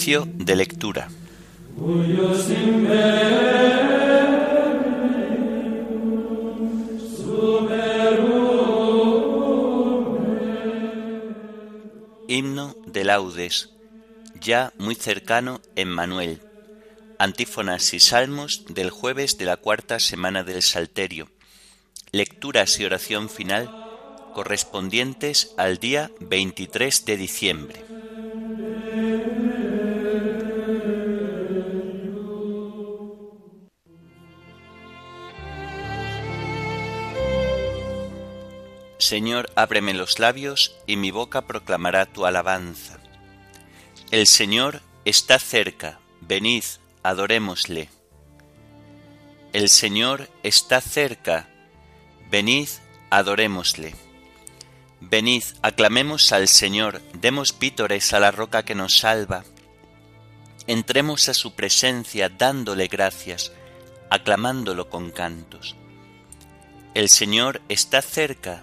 De lectura. Himno de laudes, ya muy cercano en Manuel. Antífonas y salmos del jueves de la cuarta semana del Salterio. Lecturas y oración final correspondientes al día 23 de diciembre. Señor, ábreme los labios y mi boca proclamará tu alabanza. El Señor está cerca, venid, adorémosle. El Señor está cerca, venid, adorémosle. Venid, aclamemos al Señor, demos vítores a la roca que nos salva. Entremos a su presencia dándole gracias, aclamándolo con cantos. El Señor está cerca,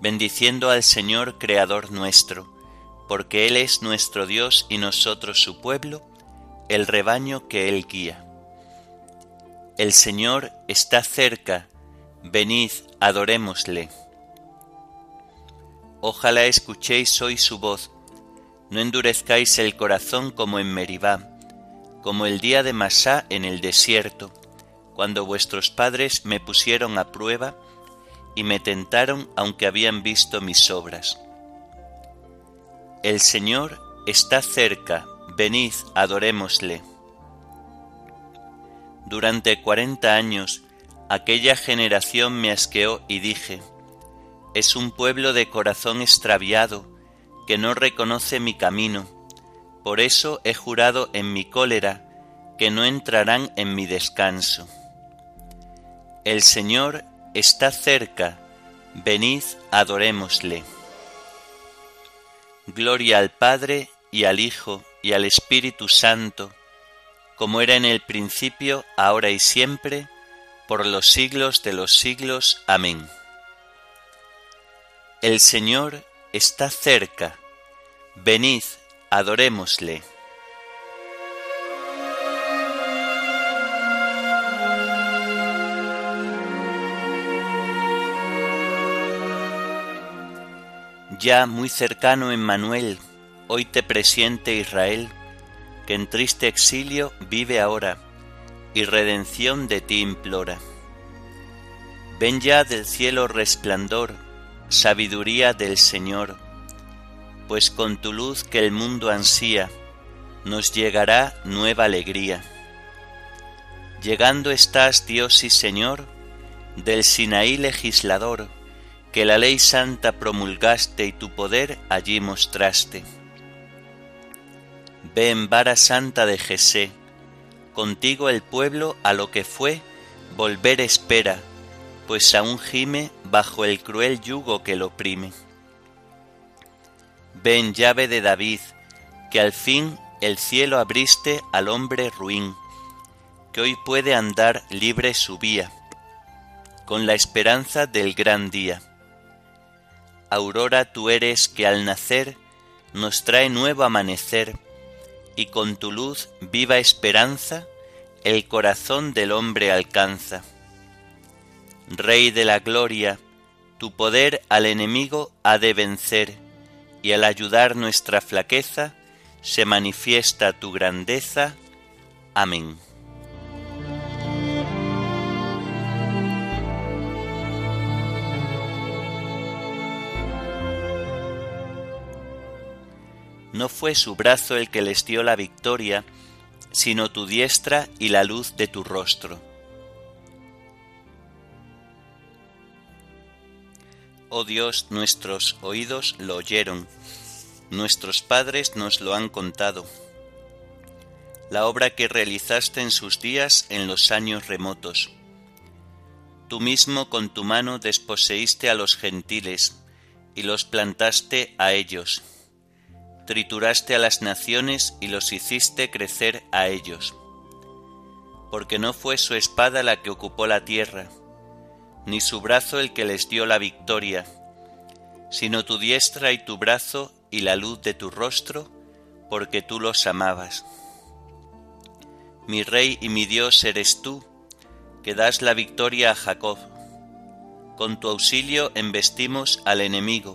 bendiciendo al Señor Creador nuestro, porque Él es nuestro Dios y nosotros su pueblo, el rebaño que Él guía. El Señor está cerca, venid, adorémosle. Ojalá escuchéis hoy su voz, no endurezcáis el corazón como en Meribá, como el día de Masá en el desierto, cuando vuestros padres me pusieron a prueba y me tentaron aunque habían visto mis obras. El Señor está cerca, venid, adorémosle. Durante cuarenta años aquella generación me asqueó y dije, es un pueblo de corazón extraviado que no reconoce mi camino, por eso he jurado en mi cólera que no entrarán en mi descanso. El Señor está cerca, venid, adorémosle. Gloria al Padre y al Hijo y al Espíritu Santo, como era en el principio, ahora y siempre, por los siglos de los siglos. Amén. El Señor está cerca, venid, adorémosle. Ya muy cercano Emmanuel, hoy te presiente Israel, que en triste exilio vive ahora, y redención de ti implora. Ven ya del cielo resplandor, sabiduría del Señor, pues con tu luz que el mundo ansía, nos llegará nueva alegría. Llegando estás, Dios y Señor, del Sinaí legislador, que la ley santa promulgaste y tu poder allí mostraste. Ven, vara santa de Jesé, contigo el pueblo a lo que fue volver espera, pues aún gime bajo el cruel yugo que lo oprime. Ven, llave de David, que al fin el cielo abriste al hombre ruin, que hoy puede andar libre su vía, con la esperanza del gran día aurora tú eres que al nacer nos trae nuevo amanecer, y con tu luz viva esperanza el corazón del hombre alcanza. Rey de la gloria, tu poder al enemigo ha de vencer, y al ayudar nuestra flaqueza se manifiesta tu grandeza. Amén. No fue su brazo el que les dio la victoria, sino tu diestra y la luz de tu rostro. Oh Dios, nuestros oídos lo oyeron, nuestros padres nos lo han contado. la obra que realizaste en sus días en los años remotos. Tú mismo con tu mano desposeíste a los gentiles y los plantaste a ellos. Trituraste a las naciones y los hiciste crecer a ellos. Porque no fue su espada la que ocupó la tierra, ni su brazo el que les dio la victoria, sino tu diestra y tu brazo y la luz de tu rostro, porque tú los amabas. Mi Rey y mi Dios eres tú, que das la victoria a Jacob. Con tu auxilio embestimos al enemigo,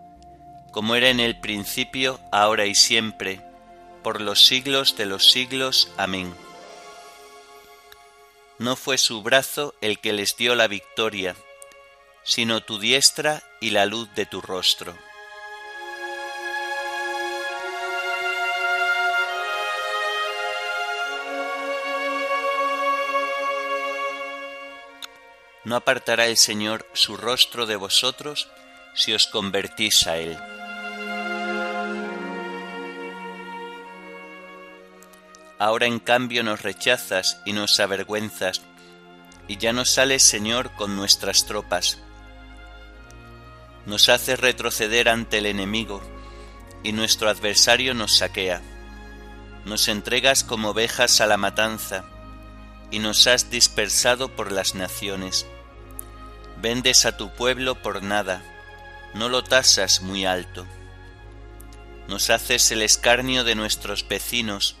como era en el principio, ahora y siempre, por los siglos de los siglos. Amén. No fue su brazo el que les dio la victoria, sino tu diestra y la luz de tu rostro. No apartará el Señor su rostro de vosotros si os convertís a Él. Ahora en cambio nos rechazas y nos avergüenzas, y ya no sales, Señor, con nuestras tropas. Nos haces retroceder ante el enemigo, y nuestro adversario nos saquea. Nos entregas como ovejas a la matanza, y nos has dispersado por las naciones. Vendes a tu pueblo por nada, no lo tasas muy alto. Nos haces el escarnio de nuestros vecinos,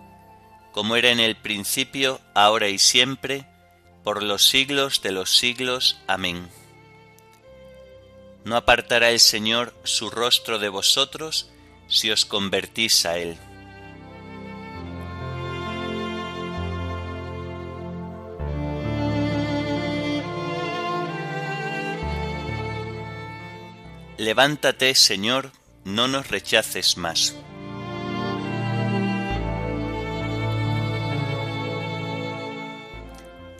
como era en el principio, ahora y siempre, por los siglos de los siglos. Amén. No apartará el Señor su rostro de vosotros si os convertís a Él. Levántate, Señor, no nos rechaces más.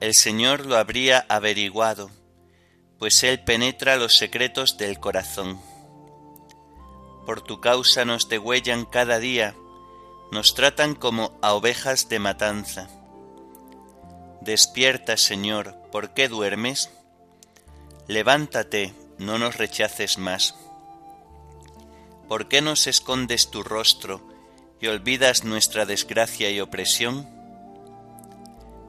el Señor lo habría averiguado, pues Él penetra los secretos del corazón. Por tu causa nos degüellan cada día, nos tratan como a ovejas de matanza. Despierta, Señor, ¿por qué duermes? Levántate, no nos rechaces más. ¿Por qué nos escondes tu rostro y olvidas nuestra desgracia y opresión?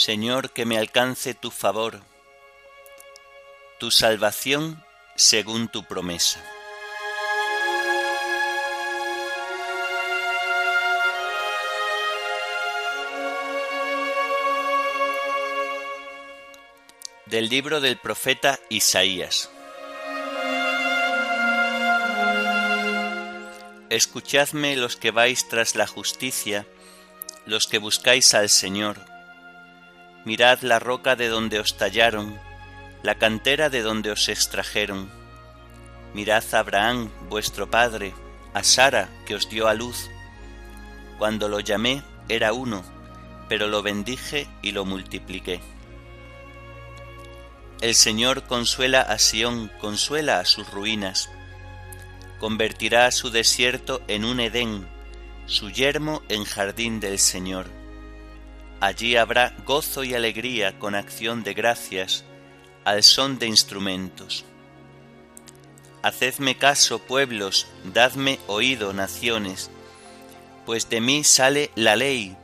Señor, que me alcance tu favor, tu salvación según tu promesa. Del libro del profeta Isaías. Escuchadme los que vais tras la justicia, los que buscáis al Señor Mirad la roca de donde os tallaron, la cantera de donde os extrajeron. Mirad a Abraham, vuestro padre, a Sara, que os dio a luz. Cuando lo llamé era uno, pero lo bendije y lo multipliqué. El Señor consuela a Sión, consuela a sus ruinas. Convertirá su desierto en un Edén, su yermo en jardín del Señor. Allí habrá gozo y alegría con acción de gracias, al son de instrumentos. Hacedme caso, pueblos, dadme oído, naciones, pues de mí sale la ley,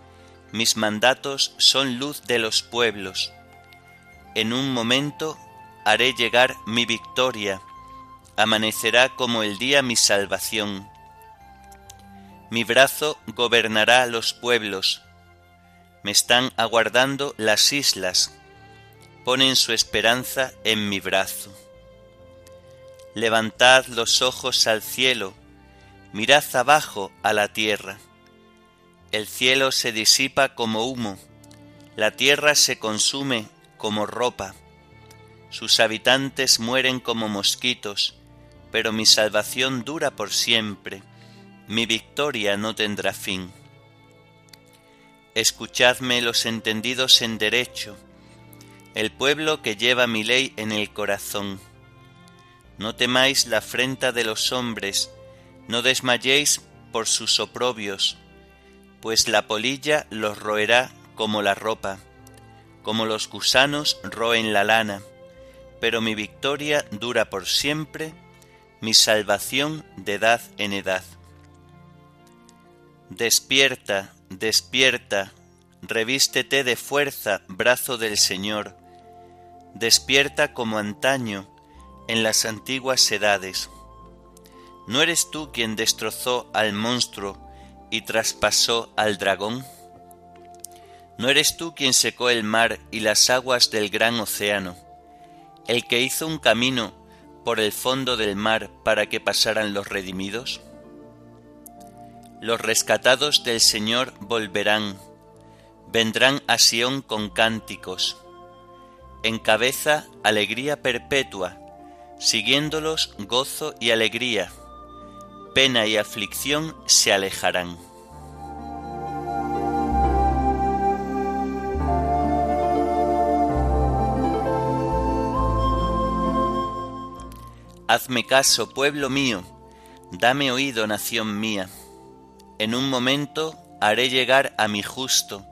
mis mandatos son luz de los pueblos. En un momento haré llegar mi victoria, amanecerá como el día mi salvación. Mi brazo gobernará los pueblos, me están aguardando las islas, ponen su esperanza en mi brazo. Levantad los ojos al cielo, mirad abajo a la tierra. El cielo se disipa como humo, la tierra se consume como ropa. Sus habitantes mueren como mosquitos, pero mi salvación dura por siempre, mi victoria no tendrá fin. Escuchadme los entendidos en derecho, el pueblo que lleva mi ley en el corazón no temáis la afrenta de los hombres, no desmayéis por sus oprobios, pues la polilla los roerá como la ropa, como los gusanos roen la lana, pero mi victoria dura por siempre, mi salvación de edad en edad. Despierta, despierta, revístete de fuerza, brazo del Señor, despierta como antaño, en las antiguas edades. ¿No eres tú quien destrozó al monstruo y traspasó al dragón? ¿No eres tú quien secó el mar y las aguas del gran océano, el que hizo un camino por el fondo del mar para que pasaran los redimidos? Los rescatados del Señor volverán, vendrán a Sión con cánticos, en cabeza alegría perpetua, siguiéndolos gozo y alegría, pena y aflicción se alejarán. Hazme caso, pueblo mío, dame oído, nación mía. En un momento haré llegar a mi justo,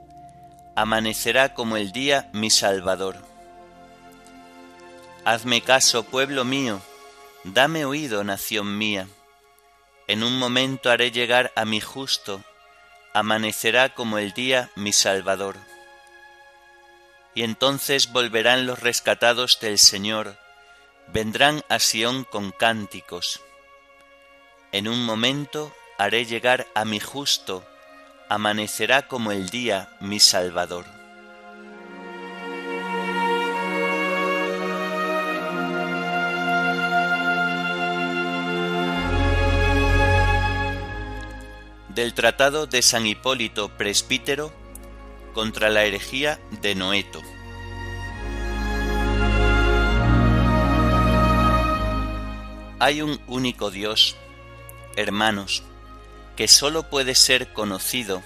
amanecerá como el día mi Salvador. Hazme caso, pueblo mío, dame oído, nación mía. En un momento haré llegar a mi justo, amanecerá como el día mi Salvador. Y entonces volverán los rescatados del Señor, vendrán a Sión con cánticos. En un momento haré llegar a mi justo, amanecerá como el día mi Salvador. del Tratado de San Hipólito Presbítero contra la herejía de Noeto. Hay un único Dios, hermanos, que sólo puede ser conocido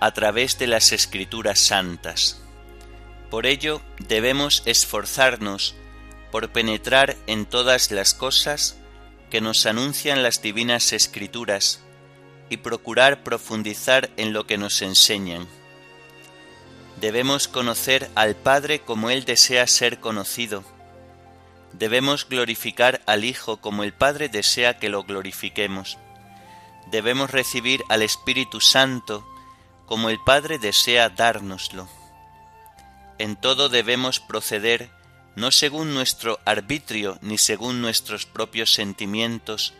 a través de las escrituras santas. Por ello debemos esforzarnos por penetrar en todas las cosas que nos anuncian las divinas escrituras y procurar profundizar en lo que nos enseñan. Debemos conocer al Padre como Él desea ser conocido. Debemos glorificar al Hijo como el Padre desea que lo glorifiquemos. Debemos recibir al Espíritu Santo como el Padre desea dárnoslo. En todo debemos proceder no según nuestro arbitrio ni según nuestros propios sentimientos,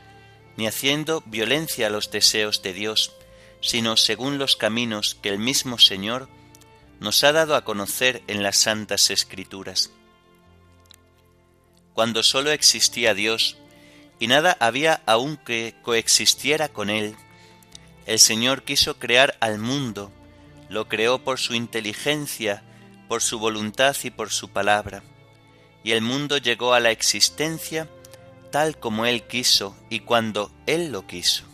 ni haciendo violencia a los deseos de Dios, sino según los caminos que el mismo Señor nos ha dado a conocer en las santas escrituras. cuando sólo existía Dios, y nada había aún que coexistiera con Él, el Señor quiso crear al mundo, lo creó por su inteligencia, por su voluntad y por su palabra, y el mundo llegó a la existencia tal como Él quiso y cuando Él lo quiso.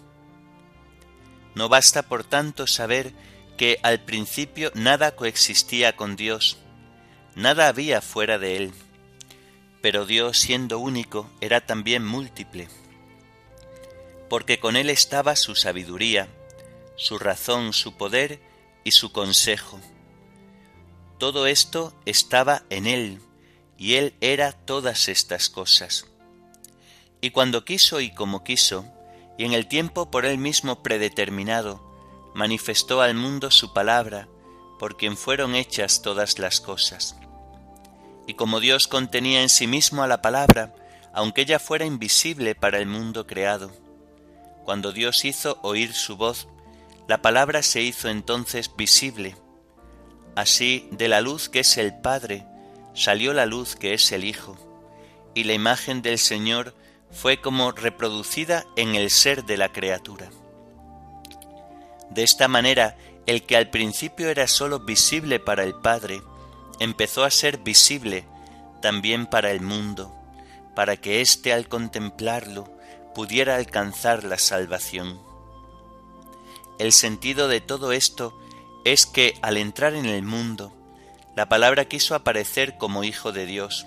No basta, por tanto, saber que al principio nada coexistía con Dios, nada había fuera de Él, pero Dios siendo único era también múltiple, porque con Él estaba su sabiduría, su razón, su poder y su consejo. Todo esto estaba en Él, y Él era todas estas cosas. Y cuando quiso y como quiso, y en el tiempo por Él mismo predeterminado, manifestó al mundo su palabra, por quien fueron hechas todas las cosas. Y como Dios contenía en sí mismo a la palabra, aunque ella fuera invisible para el mundo creado, cuando Dios hizo oír su voz, la palabra se hizo entonces visible. Así, de la luz que es el Padre, salió la luz que es el Hijo, y la imagen del Señor fue como reproducida en el ser de la criatura. De esta manera, el que al principio era sólo visible para el Padre, empezó a ser visible también para el mundo, para que éste al contemplarlo pudiera alcanzar la salvación. El sentido de todo esto es que al entrar en el mundo, la palabra quiso aparecer como Hijo de Dios,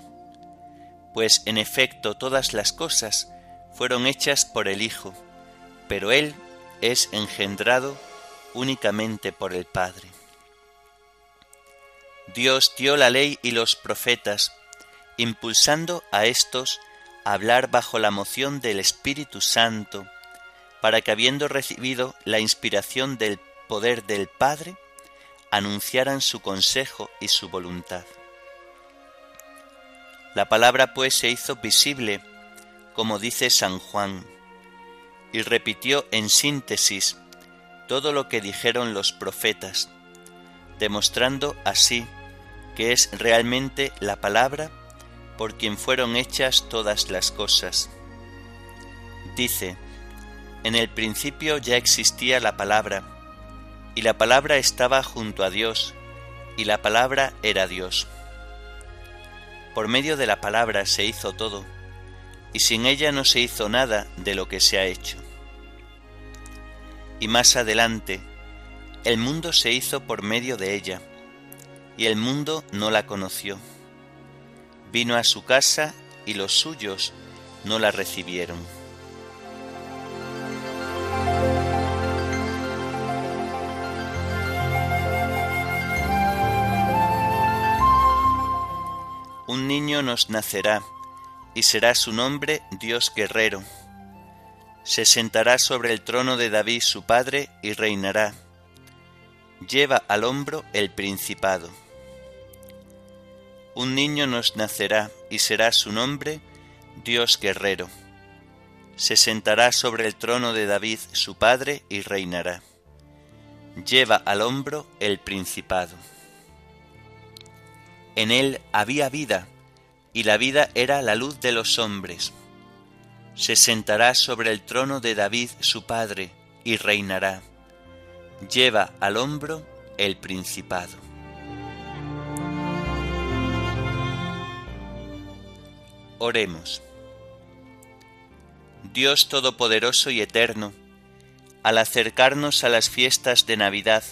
pues en efecto todas las cosas fueron hechas por el Hijo, pero Él es engendrado únicamente por el Padre. Dios dio la ley y los profetas, impulsando a éstos a hablar bajo la moción del Espíritu Santo, para que habiendo recibido la inspiración del poder del Padre, anunciaran su consejo y su voluntad. La palabra pues se hizo visible, como dice San Juan, y repitió en síntesis todo lo que dijeron los profetas, demostrando así que es realmente la palabra por quien fueron hechas todas las cosas. Dice, en el principio ya existía la palabra, y la palabra estaba junto a Dios, y la palabra era Dios. Por medio de la palabra se hizo todo, y sin ella no se hizo nada de lo que se ha hecho. Y más adelante, el mundo se hizo por medio de ella, y el mundo no la conoció. Vino a su casa y los suyos no la recibieron. Un niño nos nacerá, y será su nombre Dios guerrero. Se sentará sobre el trono de David su padre y reinará. Lleva al hombro el principado. Un niño nos nacerá, y será su nombre Dios guerrero. Se sentará sobre el trono de David su padre y reinará. Lleva al hombro el principado. En él había vida, y la vida era la luz de los hombres. Se sentará sobre el trono de David su padre, y reinará. Lleva al hombro el principado. Oremos. Dios Todopoderoso y Eterno, al acercarnos a las fiestas de Navidad,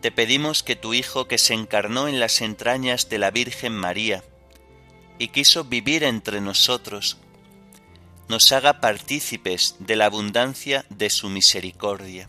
te pedimos que tu Hijo que se encarnó en las entrañas de la Virgen María y quiso vivir entre nosotros, nos haga partícipes de la abundancia de su misericordia.